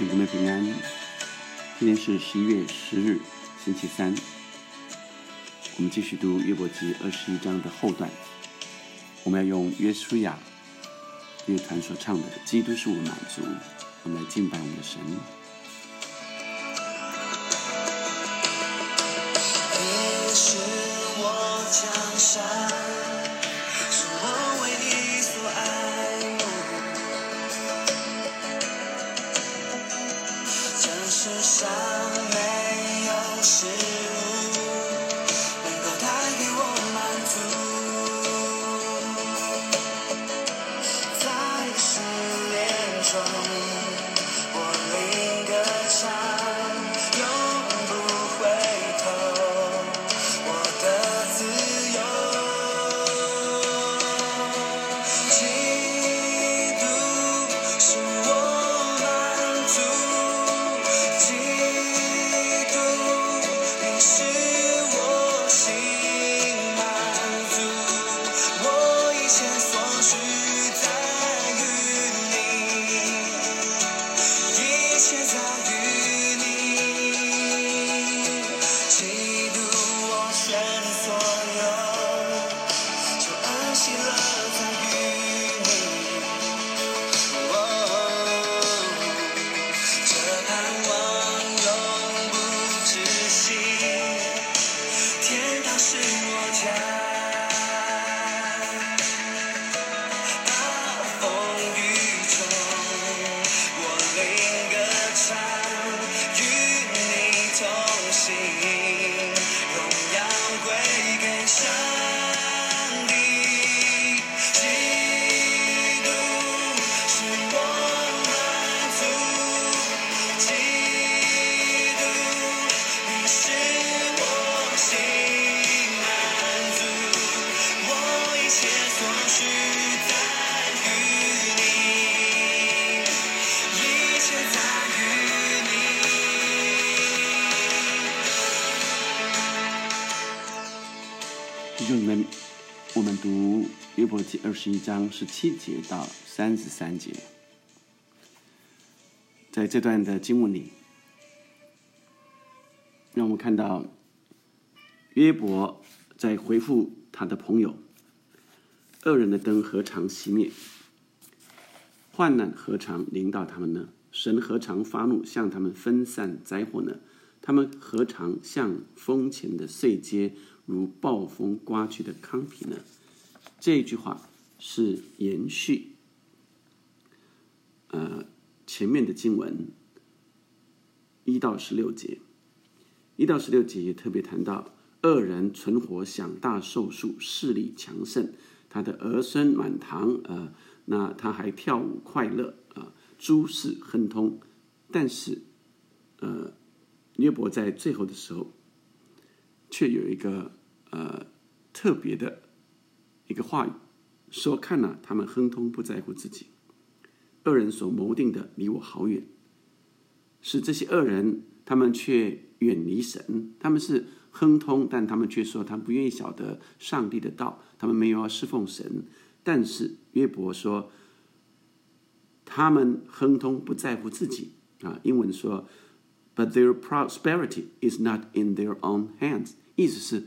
兄弟们平安，今天是十一月十日，星期三。我们继续读约伯记二十一章的后段。我们要用约书亚乐团所唱的《基督是我满足》，我们来敬拜我们的神。你是我江山，你。弟兄们，我们读约伯记二十一章十七节到三十三节，在这段的经文里，让我们看到约伯在回复他的朋友：恶人的灯何尝熄灭？患难何尝临到他们呢？神何尝发怒，向他们分散灾祸呢？他们何尝像风前的碎秸，如暴风刮去的糠皮呢？这句话是延续，呃，前面的经文一到十六节，一到十六节也特别谈到恶人存活，享大寿数，势力强盛，他的儿孙满堂，呃，那他还跳舞快乐，啊、诸事亨通，但是，呃，约伯在最后的时候，却有一个呃特别的一个话语，说：“看呐、他们亨通，不在乎自己；恶人所谋定的，离我好远。是这些恶人，他们却远离神，他们是亨通，但他们却说他们不愿意晓得上帝的道，他们没有要侍奉神。但是约伯说，他们亨通，不在乎自己啊。英文说。But their prosperity is not in their own hands。意思是，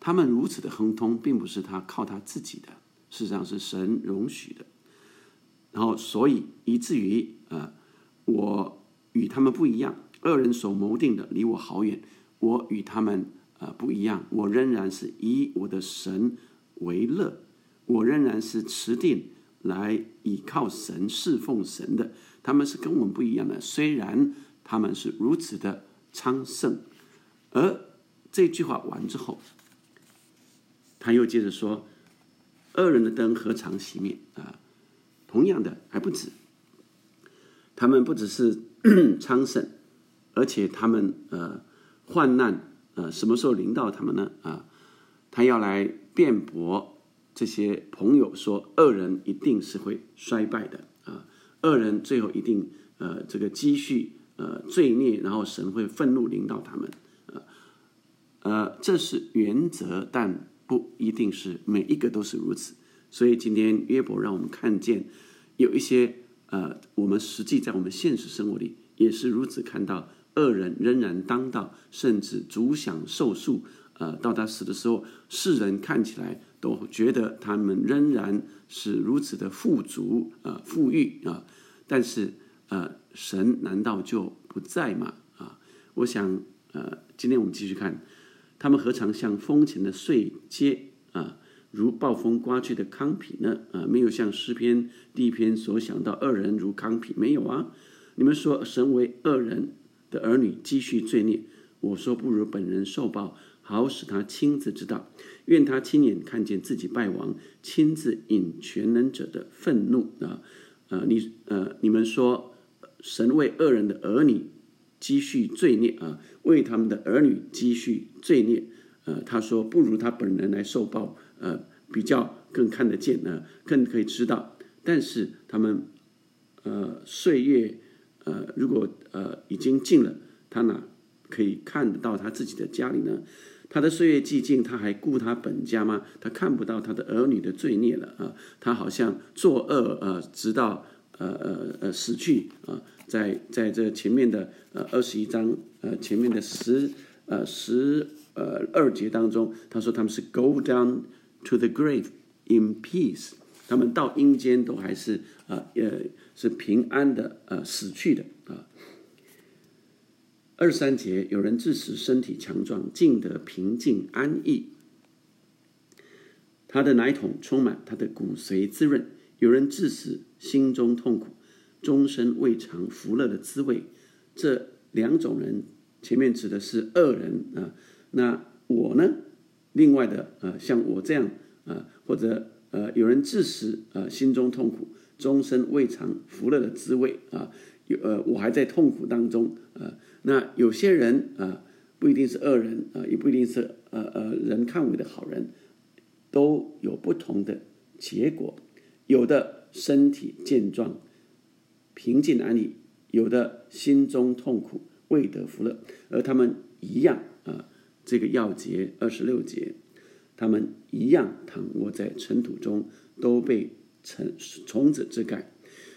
他们如此的亨通，并不是他靠他自己的，事实上是神容许的。然后，所以以至于呃，我与他们不一样，恶人所谋定的离我好远，我与他们呃不一样，我仍然是以我的神为乐，我仍然是持定来倚靠神、侍奉神的。他们是跟我们不一样的，虽然。他们是如此的昌盛，而这句话完之后，他又接着说：“恶人的灯何尝熄灭？”啊，同样的还不止，他们不只是昌盛，而且他们呃患难呃什么时候临到他们呢？啊，他要来辩驳这些朋友说，恶人一定是会衰败的啊，恶人最后一定呃这个积蓄。呃罪孽，然后神会愤怒领导他们，呃呃，这是原则，但不一定是每一个都是如此。所以今天约伯让我们看见有一些呃，我们实际在我们现实生活里也是如此看到恶人仍然当道，甚至主享受数。呃，到他死的时候，世人看起来都觉得他们仍然是如此的富足啊、富裕啊。但是呃，神难道就不在吗？啊，我想呃，今天我们继续看，他们何尝像风前的碎阶啊，如暴风刮去的糠皮呢？啊，没有像诗篇第一篇所想到恶人如糠皮，没有啊。你们说神为恶人的儿女积蓄罪孽，我说不如本人受报，好使他亲自知道。愿他亲眼看见自己败亡，亲自引全能者的愤怒啊！呃，你呃，你们说神为恶人的儿女积蓄罪孽啊，为他们的儿女积蓄罪孽。呃，他说不如他本人来受报，呃，比较更看得见呢，更可以知道。但是他们呃岁月。呃，如果呃已经尽了，他哪可以看得到他自己的家里呢？他的岁月既尽，他还顾他本家吗？他看不到他的儿女的罪孽了啊！他好像作恶呃，直到呃呃呃死去啊！在在这前面的呃二十一章呃前面的十呃十呃二节当中，他说他们是 go down to the grave in peace，他们到阴间都还是啊呃。是平安的，呃，死去的啊。二三节，有人致死，身体强壮，尽得平静安逸。他的奶桶充满，他的骨髓滋润。有人致死，心中痛苦，终身未尝福乐的滋味。这两种人，前面指的是恶人啊。那我呢？另外的啊，像我这样啊，或者呃，有人致死，啊，心中痛苦。终身未尝福乐的滋味啊！有呃，我还在痛苦当中啊。那有些人啊，不一定是恶人啊，也不一定是呃呃人看为的好人，都有不同的结果。有的身体健壮，平静安逸；有的心中痛苦，未得福乐。而他们一样啊，这个要节二十六节，他们一样躺卧在尘土中，都被。尘虫子之盖，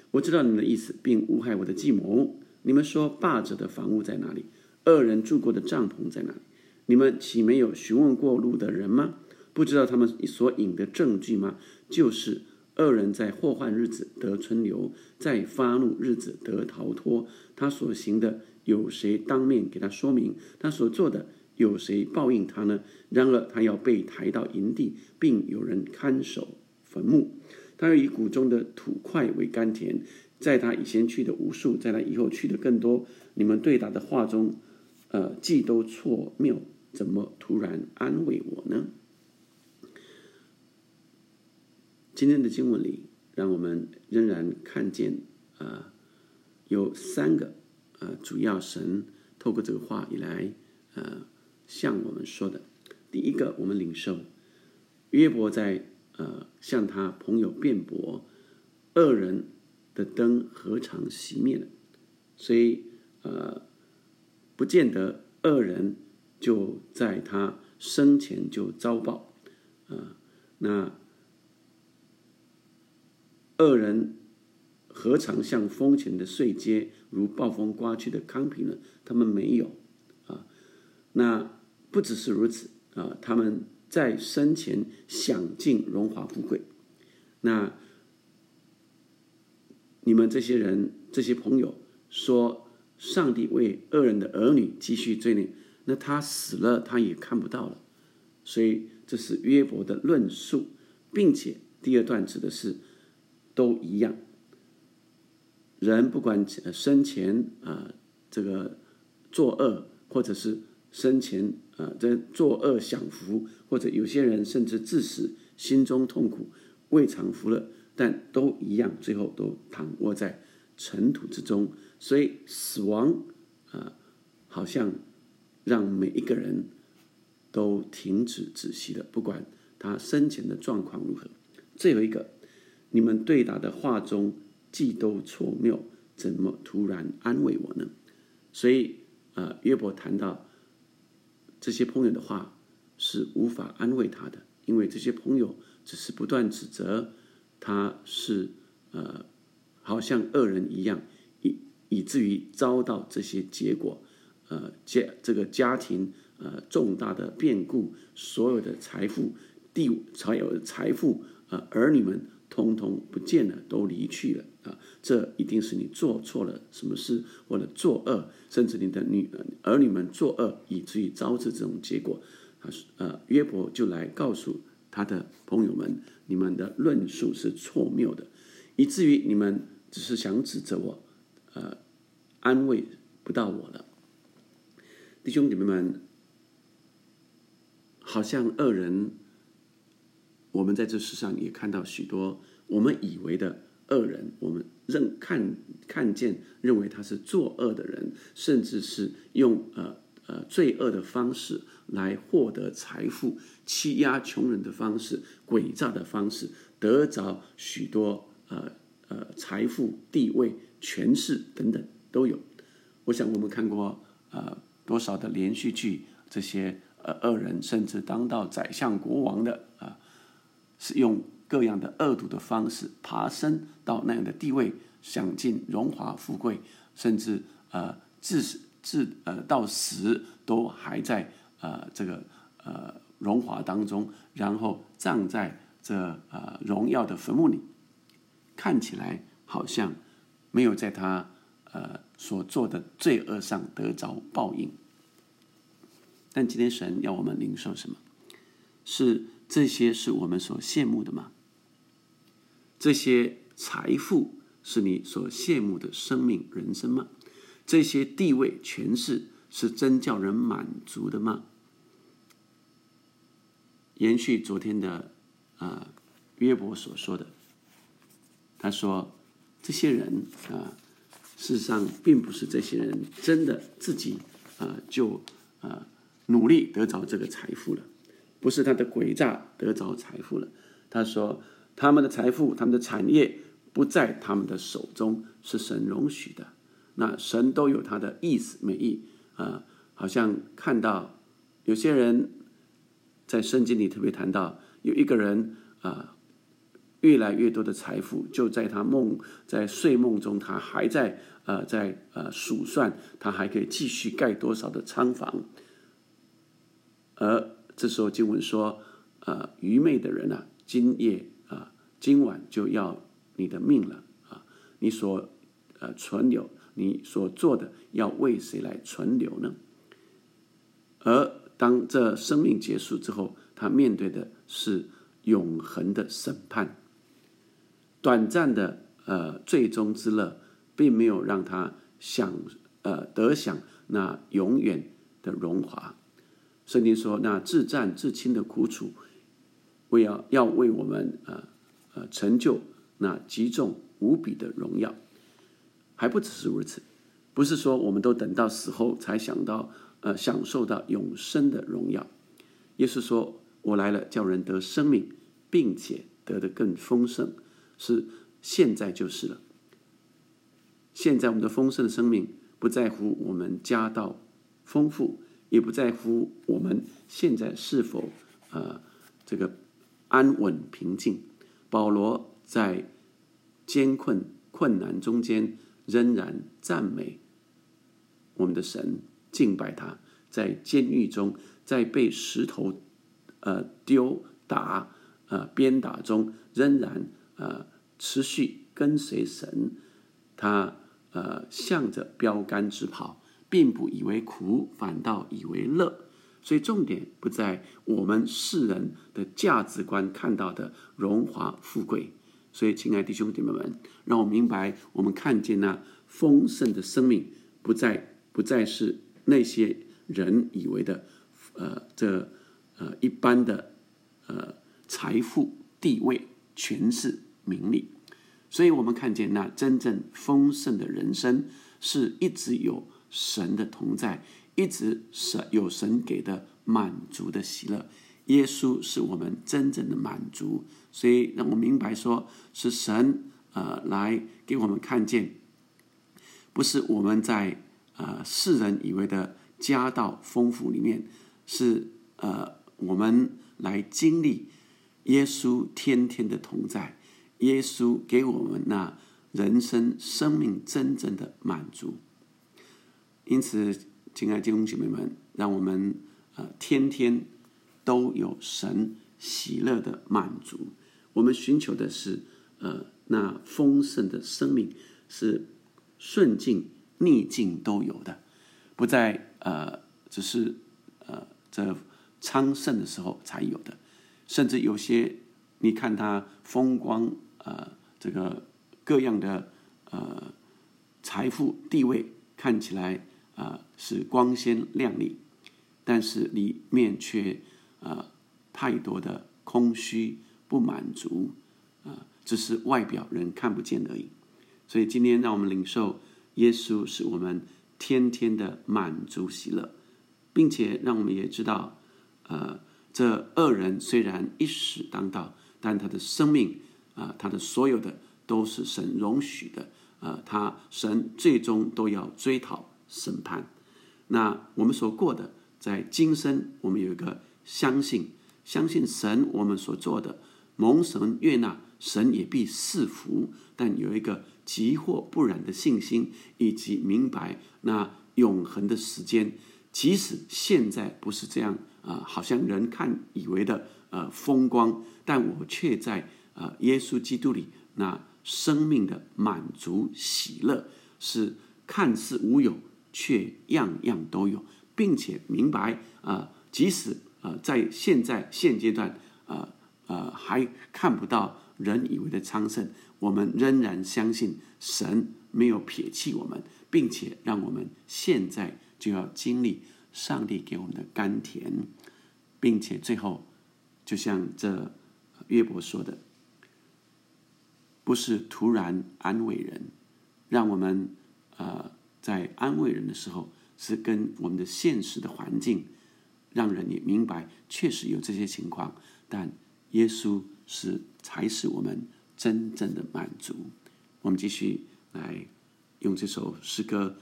我知道你们的意思，并无害我的计谋。你们说霸者的房屋在哪里？恶人住过的帐篷在哪里？你们岂没有询问过路的人吗？不知道他们所引的证据吗？就是恶人在祸患日子得存留，在发怒日子得逃脱。他所行的，有谁当面给他说明？他所做的，有谁报应他呢？然而他要被抬到营地，并有人看守坟墓。他要以谷中的土块为甘甜，在他以前去的无数，在他以后去的更多。你们对答的话中，呃，既都错谬，怎么突然安慰我呢？今天的经文里，让我们仍然看见，啊，有三个，呃，主要神透过这个话以来，呃，向我们说的。第一个，我们领受约伯在。呃，向他朋友辩驳，恶人的灯何尝熄灭了？所以，呃，不见得恶人就在他生前就遭报啊。那恶人何尝像风前的碎阶，如暴风刮去的糠皮呢？他们没有啊。那不只是如此啊，他们。在生前享尽荣华富贵，那你们这些人、这些朋友说，上帝为恶人的儿女积蓄罪孽，那他死了，他也看不到了。所以这是约伯的论述，并且第二段指的是都一样。人不管生前啊，这个作恶，或者是生前。啊，这作恶享福，或者有些人甚至致死，心中痛苦，未尝福乐，但都一样，最后都躺卧在尘土之中。所以死亡啊，好像让每一个人都停止止息了，不管他生前的状况如何。最后一个，你们对答的话中既都错谬，怎么突然安慰我呢？所以啊，约伯谈到。这些朋友的话是无法安慰他的，因为这些朋友只是不断指责他是呃，好像恶人一样，以以至于遭到这些结果，呃，家这个家庭呃重大的变故，所有的财富、地才有财富，呃，儿女们通通不见了，都离去了啊！这一定是你做错了什么事，或者作恶，甚至你的女儿女们作恶，以至于招致这种结果。他说：“呃，约伯就来告诉他的朋友们，你们的论述是错谬的，以至于你们只是想指责我，呃，安慰不到我了。弟兄姐妹们，好像恶人，我们在这世上也看到许多我们以为的恶人，我们认看看见认为他是作恶的人，甚至是用呃。”呃，罪恶的方式来获得财富，欺压穷人的方式，诡诈的方式，得着许多呃呃财富、地位、权势等等都有。我想我们看过呃多少的连续剧，这些呃恶人甚至当到宰相、国王的啊，是用各样的恶毒的方式爬升到那样的地位，享尽荣华富贵，甚至呃至死。至呃到死都还在呃这个呃荣华当中，然后葬在这呃荣耀的坟墓里，看起来好像没有在他呃所做的罪恶上得着报应。但今天神要我们领受什么？是这些是我们所羡慕的吗？这些财富是你所羡慕的生命人生吗？这些地位、权势是真叫人满足的吗？延续昨天的啊约伯所说的，他说：这些人啊，事实上并不是这些人真的自己啊就啊努力得着这个财富了，不是他的诡诈得着财富了。他说：他们的财富、他们的产业不在他们的手中，是神容许的。那神都有他的意思美意啊，好像看到有些人在圣经里特别谈到，有一个人啊，越来越多的财富就在他梦在睡梦中，他还在呃在呃数算，他还可以继续盖多少的仓房。而这时候经文说，呃，愚昧的人啊，今夜啊，今晚就要你的命了啊，你所呃存留。你所做的要为谁来存留呢？而当这生命结束之后，他面对的是永恒的审判。短暂的呃最终之乐，并没有让他享呃得享那永远的荣华。圣经说，那自战自亲的苦楚，为要要为我们呃呃成就那极重无比的荣耀。还不只是如此，不是说我们都等到死后才想到，呃，享受到永生的荣耀。耶稣说：“我来了，叫人得生命，并且得的更丰盛，是现在就是了。现在我们的丰盛的生命，不在乎我们家道丰富，也不在乎我们现在是否呃这个安稳平静。保罗在艰困困难中间。”仍然赞美我们的神，敬拜他，在监狱中，在被石头呃丢打呃鞭打中，仍然呃持续跟随神。他呃向着标杆直跑，并不以为苦，反倒以为乐。所以重点不在我们世人的价值观看到的荣华富贵。所以，亲爱的弟兄姐妹们，让我明白，我们看见那丰盛的生命，不再不再是那些人以为的，呃，这呃一般的呃财富、地位、权势、名利。所以我们看见那真正丰盛的人生，是一直有神的同在，一直神有神给的满足的喜乐。耶稣是我们真正的满足，所以让我明白说，是神呃来给我们看见，不是我们在呃世人以为的家道丰富里面，是呃我们来经历耶稣天天的同在，耶稣给我们那人生生命真正的满足。因此，亲爱的弟兄姐妹们，让我们呃天天都有神喜乐的满足。我们寻求的是呃那丰盛的生命，是顺境逆境都有的，不在呃只是呃这昌盛的时候才有的，甚至有些你看他风光呃这个各样的呃财富地位看起来。啊，是光鲜亮丽，但是里面却啊太多的空虚不满足啊，只是外表人看不见而已。所以今天让我们领受耶稣是我们天天的满足喜乐，并且让我们也知道，呃，这恶人虽然一时当道，但他的生命啊，他的所有的都是神容许的，呃，他神最终都要追讨。审判，那我们所过的，在今生，我们有一个相信，相信神，我们所做的蒙神悦纳，神也必赐福。但有一个急或不染的信心，以及明白那永恒的时间，即使现在不是这样啊，好像人看以为的呃风光，但我却在呃耶稣基督里，那生命的满足喜乐是看似无有。却样样都有，并且明白啊，即使啊，在现在现阶段啊啊还看不到人以为的昌盛，我们仍然相信神没有撇弃我们，并且让我们现在就要经历上帝给我们的甘甜，并且最后就像这约伯说的，不是突然安慰人，让我们呃。在安慰人的时候，是跟我们的现实的环境，让人也明白，确实有这些情况。但耶稣是才是我们真正的满足。我们继续来用这首诗歌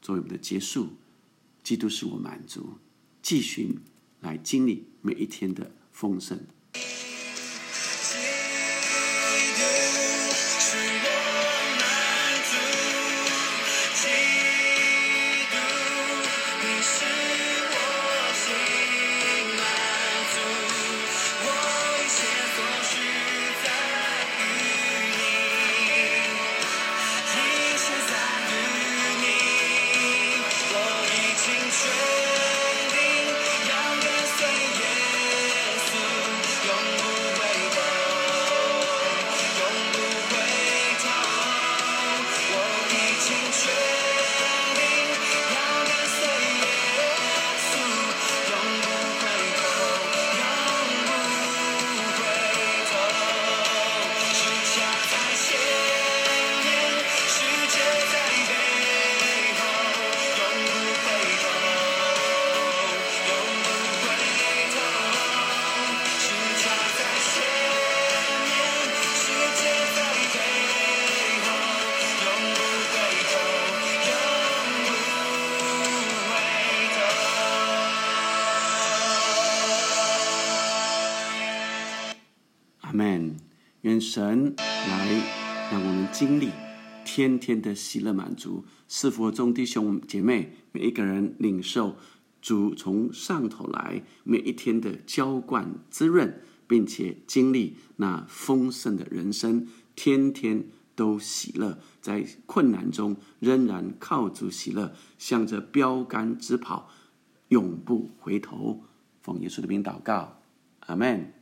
作为我们的结束。基督是我满足，继续来经历每一天的丰盛。愿神来让我们经历天天的喜乐满足，是否众弟兄姐妹每一个人领受主从上头来每一天的浇灌滋润，并且经历那丰盛的人生，天天都喜乐，在困难中仍然靠主喜乐，向着标杆直跑，永不回头。奉耶稣的名祷告，阿门。